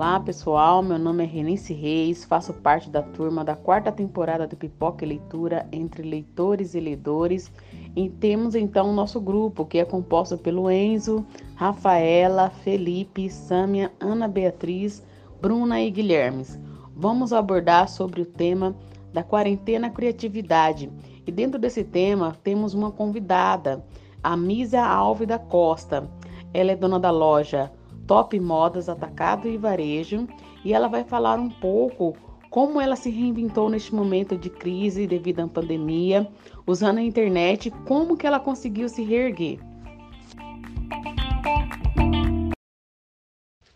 Olá pessoal, meu nome é Renice Reis, faço parte da turma da quarta temporada do Pipoca e Leitura entre leitores e leitores e temos então o nosso grupo que é composto pelo Enzo, Rafaela, Felipe, Sâmia, Ana Beatriz, Bruna e Guilhermes. Vamos abordar sobre o tema da quarentena criatividade e dentro desse tema temos uma convidada, a Mísia Alves da Costa. Ela é dona da loja Top Modas Atacado e Varejo e ela vai falar um pouco como ela se reinventou neste momento de crise devido à pandemia, usando a internet, como que ela conseguiu se reerguer.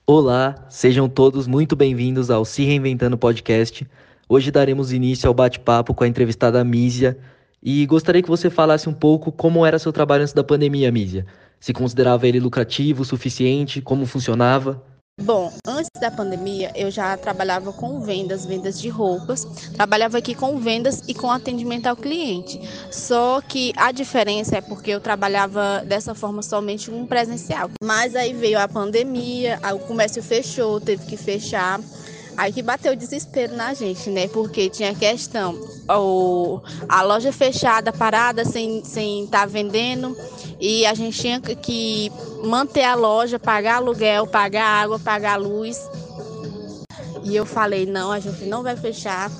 Olá, sejam todos muito bem-vindos ao Se Reinventando Podcast. Hoje daremos início ao bate-papo com a entrevistada Mísia e gostaria que você falasse um pouco como era seu trabalho antes da pandemia, Mísia se considerava ele lucrativo o suficiente, como funcionava? Bom, antes da pandemia eu já trabalhava com vendas, vendas de roupas. Trabalhava aqui com vendas e com atendimento ao cliente. Só que a diferença é porque eu trabalhava dessa forma somente um presencial. Mas aí veio a pandemia, o comércio fechou, teve que fechar. Aí que bateu o desespero na gente, né? Porque tinha questão, o, a loja fechada, parada, sem estar sem tá vendendo, e a gente tinha que manter a loja, pagar aluguel, pagar água, pagar luz. E eu falei, não, a gente não vai fechar,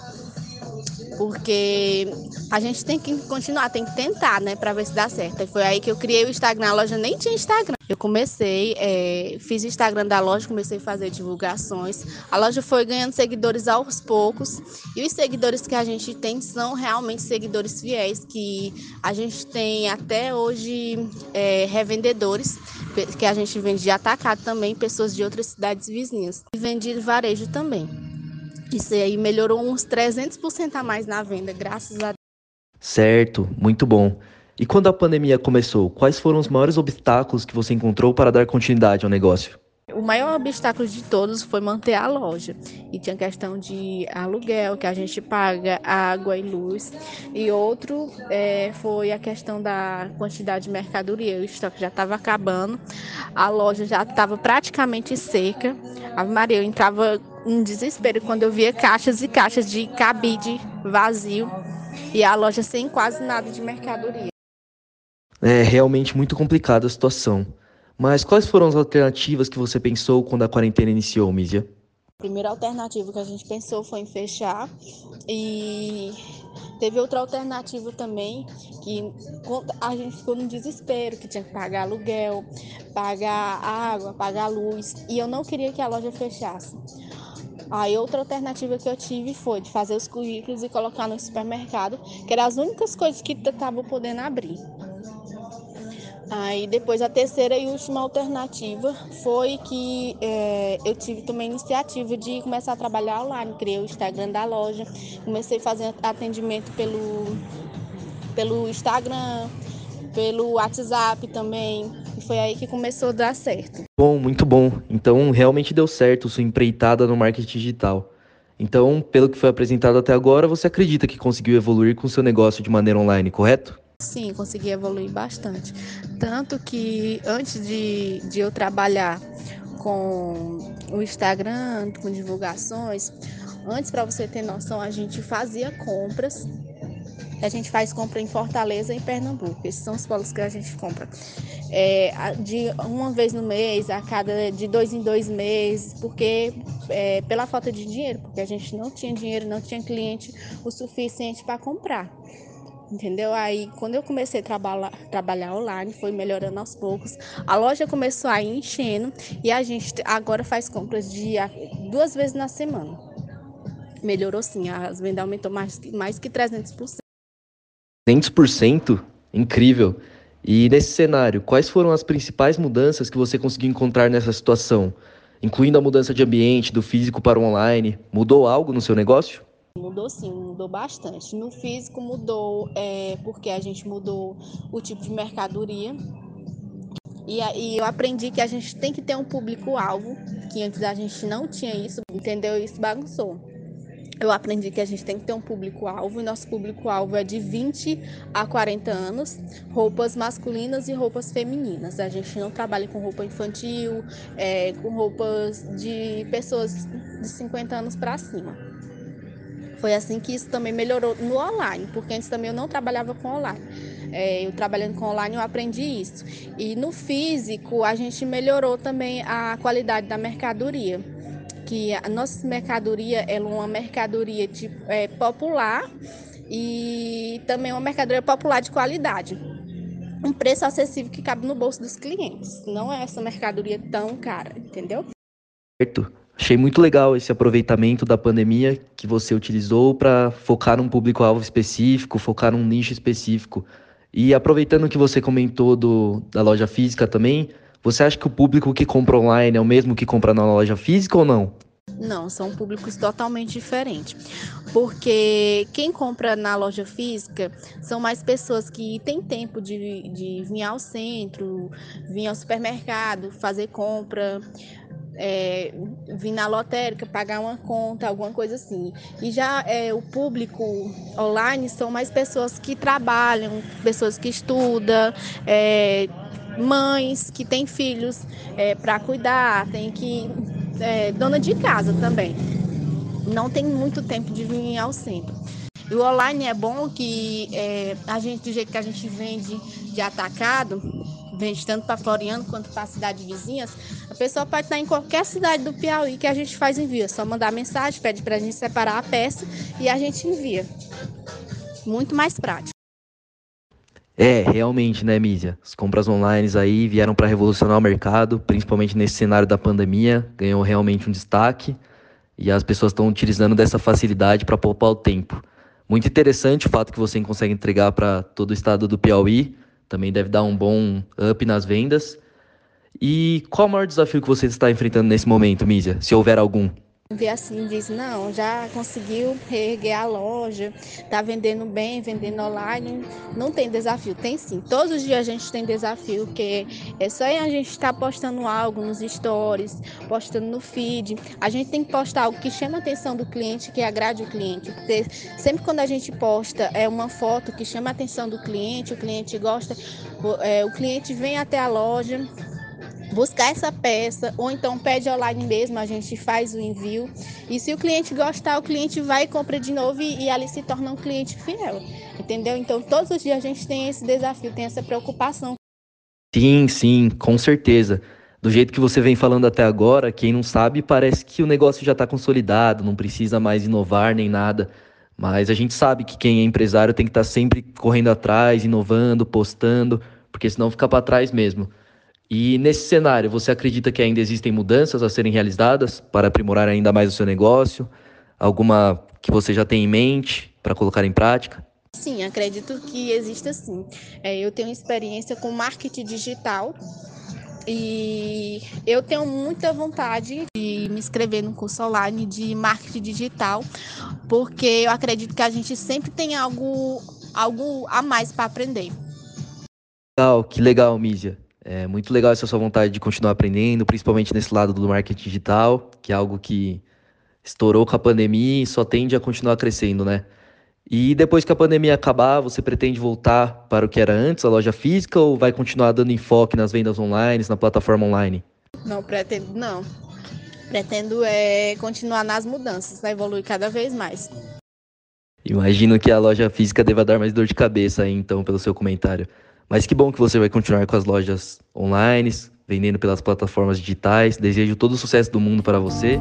porque a gente tem que continuar, tem que tentar, né, para ver se dá certo. E foi aí que eu criei o Instagram, a loja nem tinha Instagram. Eu comecei, é, fiz o Instagram da loja, comecei a fazer divulgações. A loja foi ganhando seguidores aos poucos. E os seguidores que a gente tem são realmente seguidores fiéis, que a gente tem até hoje é, revendedores, que a gente vende de atacado também, pessoas de outras cidades vizinhas. E vende varejo também. Isso aí melhorou uns 300% a mais na venda, graças a Certo, muito bom. E quando a pandemia começou, quais foram os maiores obstáculos que você encontrou para dar continuidade ao negócio? O maior obstáculo de todos foi manter a loja. E tinha questão de aluguel, que a gente paga água e luz. E outro é, foi a questão da quantidade de mercadoria. O estoque já estava acabando, a loja já estava praticamente seca. A Maria, eu entrava em desespero quando eu via caixas e caixas de cabide vazio e a loja sem quase nada de mercadoria. É realmente muito complicada a situação. Mas quais foram as alternativas que você pensou quando a quarentena iniciou, Mísia? A primeira alternativa que a gente pensou foi em fechar e teve outra alternativa também que a gente ficou no desespero, que tinha que pagar aluguel, pagar água, pagar luz e eu não queria que a loja fechasse. Aí outra alternativa que eu tive foi de fazer os currículos e colocar no supermercado, que eram as únicas coisas que estavam podendo abrir. Aí depois a terceira e última alternativa foi que é, eu tive também a iniciativa de começar a trabalhar online, criei o Instagram da loja, comecei a fazer atendimento pelo, pelo Instagram, pelo WhatsApp também. Foi aí que começou a dar certo. Bom, muito bom. Então realmente deu certo sua empreitada no marketing digital. Então, pelo que foi apresentado até agora, você acredita que conseguiu evoluir com seu negócio de maneira online, correto? Sim, consegui evoluir bastante. Tanto que antes de, de eu trabalhar com o Instagram, com divulgações, antes, para você ter noção, a gente fazia compras a gente faz compra em Fortaleza e em Pernambuco. Esses são os polos que a gente compra. É, de uma vez no mês, a cada de dois em dois meses, porque é, pela falta de dinheiro, porque a gente não tinha dinheiro, não tinha cliente o suficiente para comprar. Entendeu? Aí, quando eu comecei a trabalhar, trabalhar online, foi melhorando aos poucos. A loja começou a ir enchendo e a gente agora faz compras de duas vezes na semana. Melhorou sim, as vendas aumentou mais, mais que 300%. 200%? Incrível! E nesse cenário, quais foram as principais mudanças que você conseguiu encontrar nessa situação? Incluindo a mudança de ambiente, do físico para o online, mudou algo no seu negócio? Mudou sim, mudou bastante. No físico mudou é, porque a gente mudou o tipo de mercadoria. E, e eu aprendi que a gente tem que ter um público-alvo, que antes a gente não tinha isso, entendeu? Isso bagunçou. Eu aprendi que a gente tem que ter um público-alvo, e nosso público-alvo é de 20 a 40 anos, roupas masculinas e roupas femininas. A gente não trabalha com roupa infantil, é, com roupas de pessoas de 50 anos para cima. Foi assim que isso também melhorou no online, porque antes também eu não trabalhava com online. É, eu trabalhando com online eu aprendi isso. E no físico a gente melhorou também a qualidade da mercadoria que a nossa mercadoria é uma mercadoria tipo, é, popular e também uma mercadoria popular de qualidade. Um preço acessível que cabe no bolso dos clientes. Não é essa mercadoria tão cara, entendeu? Certo. Achei muito legal esse aproveitamento da pandemia que você utilizou para focar num público-alvo específico, focar num nicho específico. E aproveitando que você comentou do, da loja física também, você acha que o público que compra online é o mesmo que compra na loja física ou não? Não, são públicos totalmente diferentes. Porque quem compra na loja física são mais pessoas que têm tempo de, de vir ao centro, vir ao supermercado, fazer compra, é, vir na lotérica, pagar uma conta, alguma coisa assim. E já é, o público online são mais pessoas que trabalham, pessoas que estudam, é, mães que têm filhos é, para cuidar, tem que. É, dona de casa também. Não tem muito tempo de vir ao centro. E o online é bom que é, a gente, do jeito que a gente vende de atacado, vende tanto para Floriano quanto para a cidade vizinhas, a pessoa pode estar em qualquer cidade do Piauí que a gente faz envio. É só mandar mensagem, pede para a gente separar a peça e a gente envia. Muito mais prático. É, realmente, né, Mísia? As compras online aí vieram para revolucionar o mercado, principalmente nesse cenário da pandemia, ganhou realmente um destaque e as pessoas estão utilizando dessa facilidade para poupar o tempo. Muito interessante o fato que você consegue entregar para todo o estado do Piauí, também deve dar um bom up nas vendas. E qual o maior desafio que você está enfrentando nesse momento, Mísia, se houver algum? Vê assim, diz, não, já conseguiu reerguer a loja, tá vendendo bem, vendendo online, não tem desafio, tem sim. Todos os dias a gente tem desafio, porque é só a gente estar tá postando algo nos stories, postando no feed. A gente tem que postar algo que chama a atenção do cliente, que agrade o cliente. Porque sempre quando a gente posta é uma foto que chama a atenção do cliente, o cliente gosta, o, é, o cliente vem até a loja, buscar essa peça, ou então pede online mesmo, a gente faz o envio. E se o cliente gostar, o cliente vai e compra de novo e, e ali se torna um cliente fiel. Entendeu? Então, todos os dias a gente tem esse desafio, tem essa preocupação. Sim, sim, com certeza. Do jeito que você vem falando até agora, quem não sabe, parece que o negócio já está consolidado, não precisa mais inovar nem nada. Mas a gente sabe que quem é empresário tem que estar tá sempre correndo atrás, inovando, postando, porque senão fica para trás mesmo. E nesse cenário, você acredita que ainda existem mudanças a serem realizadas para aprimorar ainda mais o seu negócio? Alguma que você já tem em mente para colocar em prática? Sim, acredito que exista sim. É, eu tenho experiência com marketing digital e eu tenho muita vontade de me inscrever no curso online de marketing digital, porque eu acredito que a gente sempre tem algo, algo a mais para aprender. Legal, que legal, Mísia. É muito legal essa sua vontade de continuar aprendendo, principalmente nesse lado do marketing digital, que é algo que estourou com a pandemia e só tende a continuar crescendo, né? E depois que a pandemia acabar, você pretende voltar para o que era antes, a loja física, ou vai continuar dando enfoque nas vendas online, na plataforma online? Não, pretendo não. Pretendo é, continuar nas mudanças, né? evoluir cada vez mais. Imagino que a loja física deva dar mais dor de cabeça aí, então, pelo seu comentário. Mas que bom que você vai continuar com as lojas online, vendendo pelas plataformas digitais. Desejo todo o sucesso do mundo para você.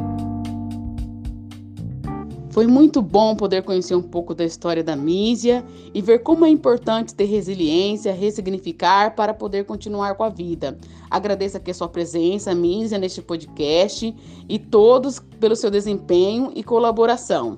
Foi muito bom poder conhecer um pouco da história da Mísia e ver como é importante ter resiliência, ressignificar para poder continuar com a vida. Agradeço aqui a sua presença, Mísia, neste podcast e todos pelo seu desempenho e colaboração.